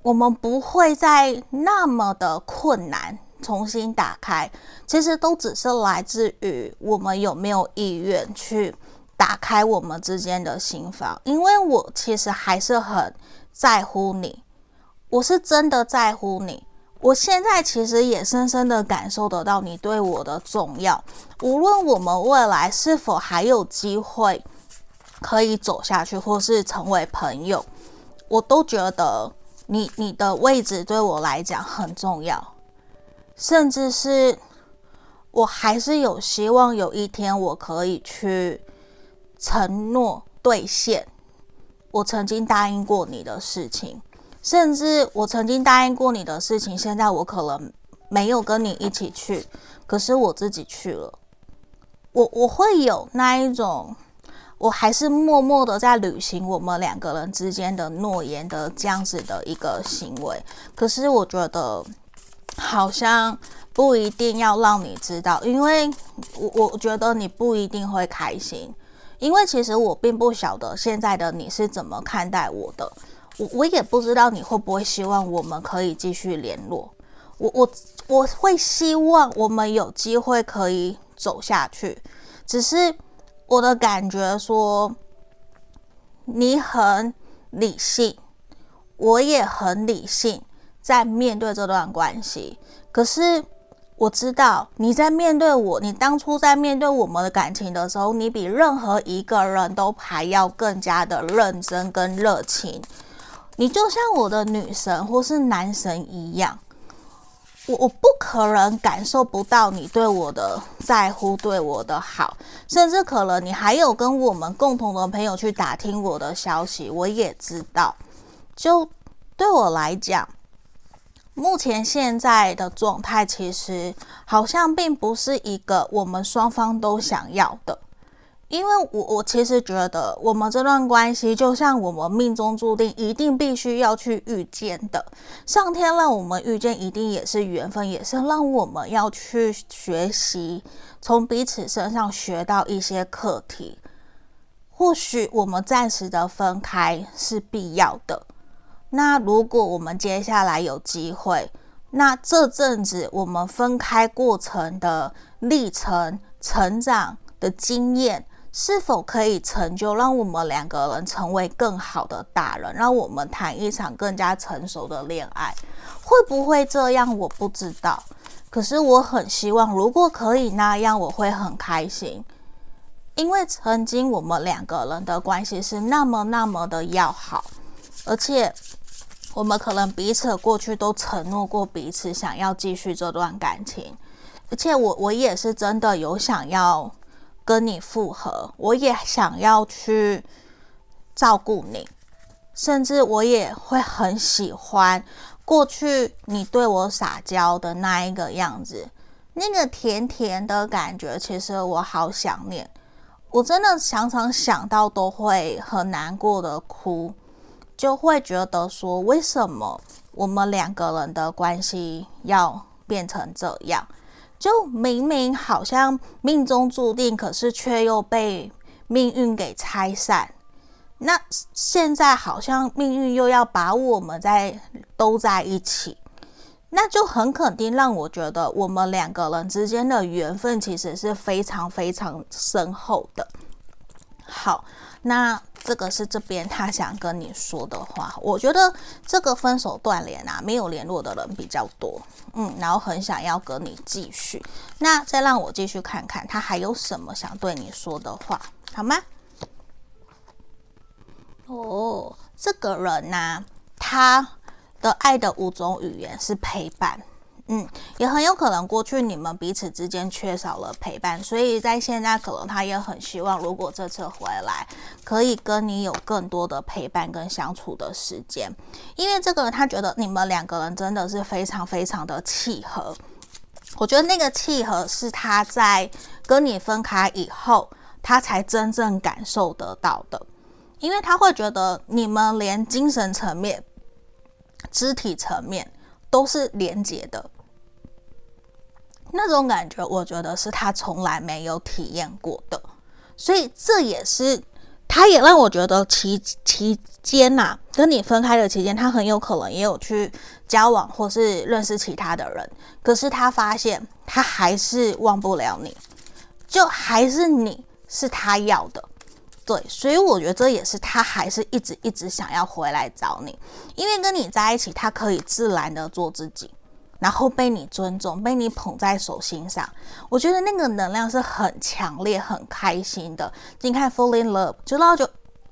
A: 我们不会再那么的困难重新打开，其实都只是来自于我们有没有意愿去打开我们之间的心房，因为我其实还是很在乎你，我是真的在乎你。我现在其实也深深的感受得到你对我的重要，无论我们未来是否还有机会可以走下去，或是成为朋友，我都觉得你你的位置对我来讲很重要，甚至是我还是有希望有一天我可以去承诺兑现我曾经答应过你的事情。甚至我曾经答应过你的事情，现在我可能没有跟你一起去，可是我自己去了。我我会有那一种，我还是默默的在履行我们两个人之间的诺言的这样子的一个行为。可是我觉得好像不一定要让你知道，因为我我觉得你不一定会开心，因为其实我并不晓得现在的你是怎么看待我的。我我也不知道你会不会希望我们可以继续联络。我我我会希望我们有机会可以走下去，只是我的感觉说，你很理性，我也很理性，在面对这段关系。可是我知道你在面对我，你当初在面对我们的感情的时候，你比任何一个人都还要更加的认真跟热情。你就像我的女神或是男神一样，我我不可能感受不到你对我的在乎，对我的好，甚至可能你还有跟我们共同的朋友去打听我的消息，我也知道。就对我来讲，目前现在的状态其实好像并不是一个我们双方都想要的。因为我我其实觉得，我们这段关系就像我们命中注定一定必须要去遇见的，上天让我们遇见，一定也是缘分，也是让我们要去学习，从彼此身上学到一些课题。或许我们暂时的分开是必要的。那如果我们接下来有机会，那这阵子我们分开过程的历程、成长的经验。是否可以成就，让我们两个人成为更好的大人，让我们谈一场更加成熟的恋爱？会不会这样？我不知道。可是我很希望，如果可以那样，我会很开心。因为曾经我们两个人的关系是那么那么的要好，而且我们可能彼此过去都承诺过彼此想要继续这段感情，而且我我也是真的有想要。跟你复合，我也想要去照顾你，甚至我也会很喜欢过去你对我撒娇的那一个样子，那个甜甜的感觉，其实我好想念。我真的常常想到都会很难过的哭，就会觉得说，为什么我们两个人的关系要变成这样？就明明好像命中注定，可是却又被命运给拆散。那现在好像命运又要把我们再都在一起，那就很肯定让我觉得我们两个人之间的缘分其实是非常非常深厚的。好，那这个是这边他想跟你说的话。我觉得这个分手断联啊，没有联络的人比较多，嗯，然后很想要跟你继续。那再让我继续看看他还有什么想对你说的话，好吗？哦，这个人呢、他的爱的五种语言是陪伴。嗯，也很有可能过去你们彼此之间缺少了陪伴，所以在现在可能他也很希望，如果这次回来可以跟你有更多的陪伴跟相处的时间，因为这个他觉得你们两个人真的是非常非常的契合。我觉得那个契合是他在跟你分开以后，他才真正感受得到的，因为他会觉得你们连精神层面、肢体层面都是连结的。那种感觉，我觉得是他从来没有体验过的，所以这也是，他也让我觉得期期间呐，跟你分开的期间，他很有可能也有去交往或是认识其他的人，可是他发现他还是忘不了你，就还是你是他要的，对，所以我觉得这也是他还是一直一直想要回来找你，因为跟你在一起，他可以自然的做自己。然后被你尊重，被你捧在手心上，我觉得那个能量是很强烈、很开心的。你看，fall in love，知道就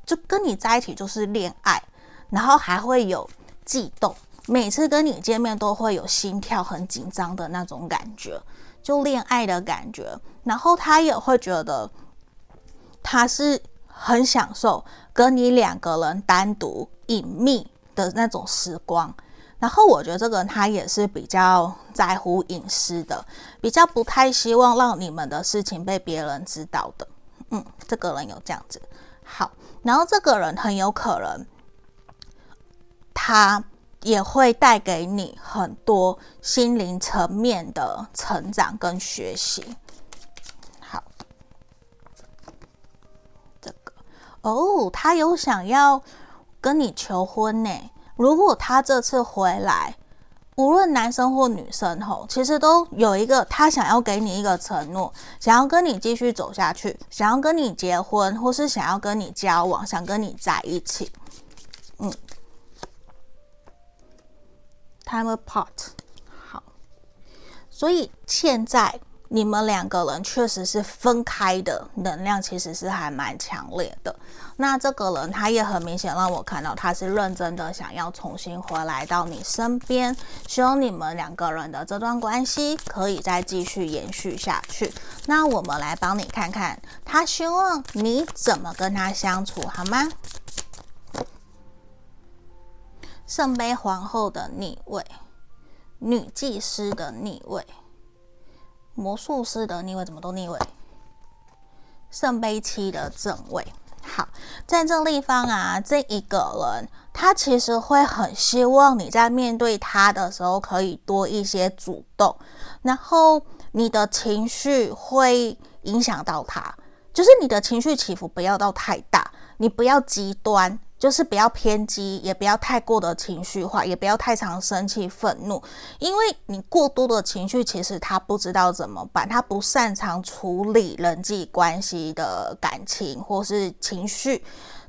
A: 就跟你在一起就是恋爱，然后还会有悸动，每次跟你见面都会有心跳很紧张的那种感觉，就恋爱的感觉。然后他也会觉得他是很享受跟你两个人单独隐秘的那种时光。然后我觉得这个人他也是比较在乎隐私的，比较不太希望让你们的事情被别人知道的。嗯，这个人有这样子。好，然后这个人很有可能，他也会带给你很多心灵层面的成长跟学习。好，这个哦，他有想要跟你求婚呢。如果他这次回来，无论男生或女生吼，其实都有一个他想要给你一个承诺，想要跟你继续走下去，想要跟你结婚，或是想要跟你交往，想跟你在一起。嗯，time apart。好，所以现在。你们两个人确实是分开的能量，其实是还蛮强烈的。那这个人他也很明显让我看到，他是认真的想要重新回来到你身边，希望你们两个人的这段关系可以再继续延续下去。那我们来帮你看看，他希望你怎么跟他相处，好吗？圣杯皇后的逆位，女祭司的逆位。魔术师的逆位怎么都逆位？圣杯七的正位，好，在这地方啊，这一个人他其实会很希望你在面对他的时候可以多一些主动，然后你的情绪会影响到他，就是你的情绪起伏不要到太大，你不要极端。就是不要偏激，也不要太过的情绪化，也不要太常生气、愤怒，因为你过多的情绪，其实他不知道怎么办，他不擅长处理人际关系的感情或是情绪，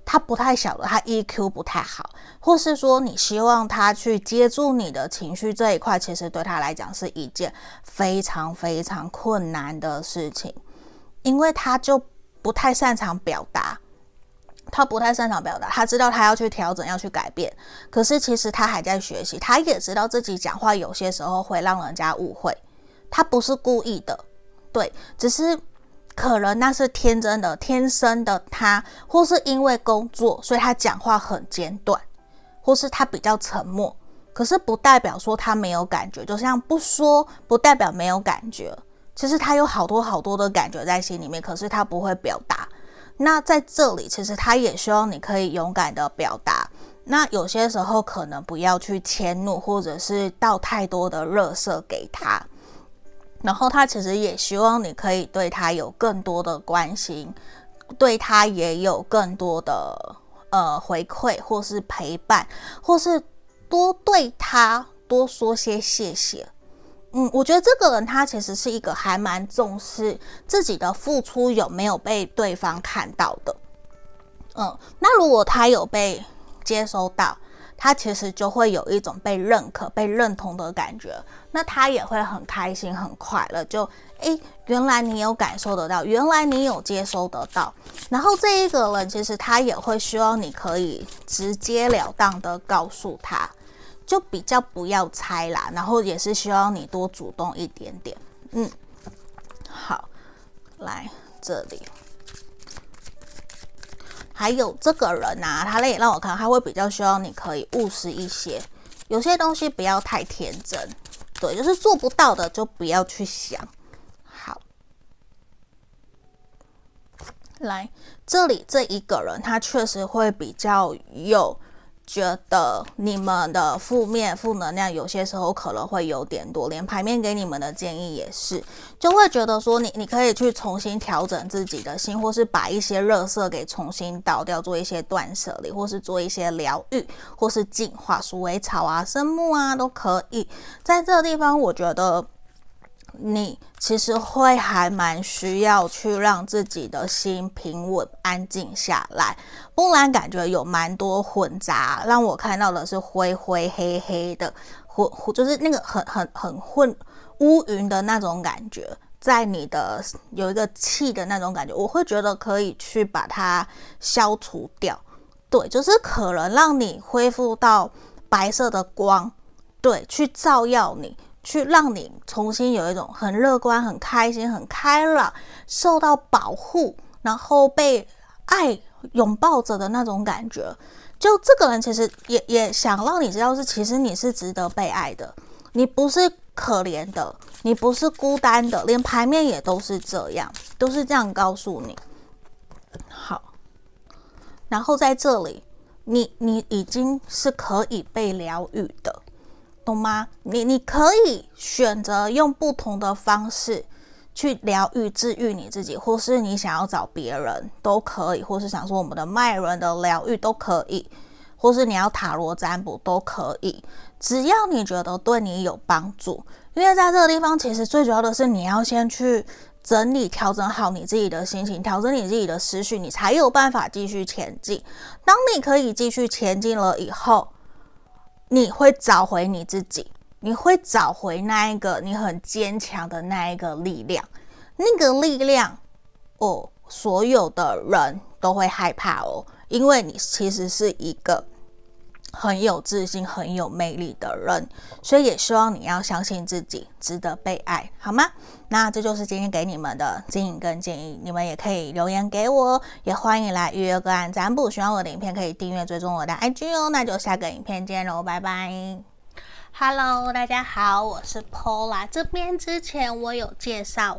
A: 他不太晓得，他 EQ 不太好，或是说你希望他去接住你的情绪这一块，其实对他来讲是一件非常非常困难的事情，因为他就不太擅长表达。他不太擅长表达，他知道他要去调整，要去改变，可是其实他还在学习。他也知道自己讲话有些时候会让人家误会，他不是故意的，对，只是可能那是天真的、天生的他，或是因为工作，所以他讲话很简短，或是他比较沉默。可是不代表说他没有感觉，就像不说不代表没有感觉。其实他有好多好多的感觉在心里面，可是他不会表达。那在这里，其实他也希望你可以勇敢的表达。那有些时候可能不要去迁怒，或者是倒太多的热色给他。然后他其实也希望你可以对他有更多的关心，对他也有更多的呃回馈，或是陪伴，或是多对他多说些谢谢。嗯，我觉得这个人他其实是一个还蛮重视自己的付出有没有被对方看到的。嗯，那如果他有被接收到，他其实就会有一种被认可、被认同的感觉，那他也会很开心、很快乐。就，诶，原来你有感受得到，原来你有接收得到。然后这一个人其实他也会希望你可以直截了当的告诉他，就比较不要猜啦。然后也是希望你多主动一点点。嗯，好，来这里。还有这个人啊，他也让我看，他会比较希望你可以务实一些，有些东西不要太天真，对，就是做不到的就不要去想。好，来这里这一个人，他确实会比较有。觉得你们的负面负能量有些时候可能会有点多，连牌面给你们的建议也是，就会觉得说你你可以去重新调整自己的心，或是把一些热色给重新倒掉，做一些断舍离，或是做一些疗愈，或是净化，鼠尾草啊、生木啊都可以。在这个地方，我觉得。你其实会还蛮需要去让自己的心平稳、安静下来，不然感觉有蛮多混杂。让我看到的是灰灰黑黑的混，就是那个很很很混乌云的那种感觉，在你的有一个气的那种感觉，我会觉得可以去把它消除掉。对，就是可能让你恢复到白色的光，对，去照耀你。去让你重新有一种很乐观、很开心、很开朗、受到保护，然后被爱拥抱着的那种感觉。就这个人其实也也想让你知道，是其实你是值得被爱的，你不是可怜的，你不是孤单的，连牌面也都是这样，都是这样告诉你。好，然后在这里，你你已经是可以被疗愈的。懂吗？你你可以选择用不同的方式去疗愈、治愈你自己，或是你想要找别人都可以，或是想说我们的脉轮的疗愈都可以，或是你要塔罗占卜都可以，只要你觉得对你有帮助。因为在这个地方，其实最主要的是你要先去整理、调整好你自己的心情，调整你自己的思绪，你才有办法继续前进。当你可以继续前进了以后，你会找回你自己，你会找回那一个你很坚强的那一个力量，那个力量哦，所有的人都会害怕哦，因为你其实是一个很有自信、很有魅力的人，所以也希望你要相信自己，值得被爱，好吗？那这就是今天给你们的指引跟建议，你们也可以留言给我，也欢迎来预约个案占卜。喜欢我的影片可以订阅追踪我的 IG 哦。那就下个影片见喽，拜拜。Hello，大家好，我是 Pola。这边之前我有介绍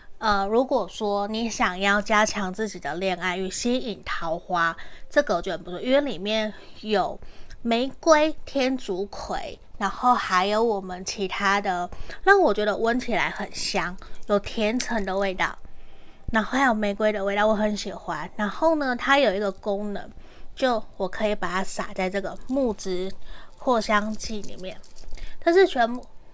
A: 呃，如果说你想要加强自己的恋爱与吸引桃花，这个我觉得不错，因为里面有玫瑰、天竺葵，然后还有我们其他的，让我觉得闻起来很香，有甜橙的味道，然后还有玫瑰的味道，我很喜欢。然后呢，它有一个功能，就我可以把它撒在这个木质。扩香剂里面，它是全部